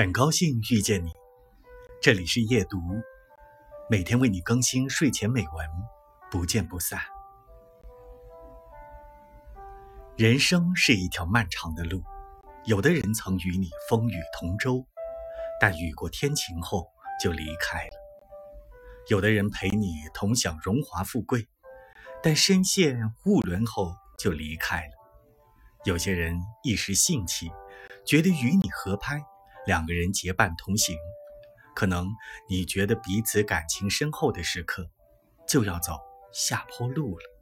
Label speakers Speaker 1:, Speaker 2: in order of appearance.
Speaker 1: 很高兴遇见你，这里是夜读，每天为你更新睡前美文，不见不散。人生是一条漫长的路，有的人曾与你风雨同舟，但雨过天晴后就离开了；有的人陪你同享荣华富贵，但身陷雾轮后就离开了；有些人一时兴起，觉得与你合拍。两个人结伴同行，可能你觉得彼此感情深厚的时刻，就要走下坡路了。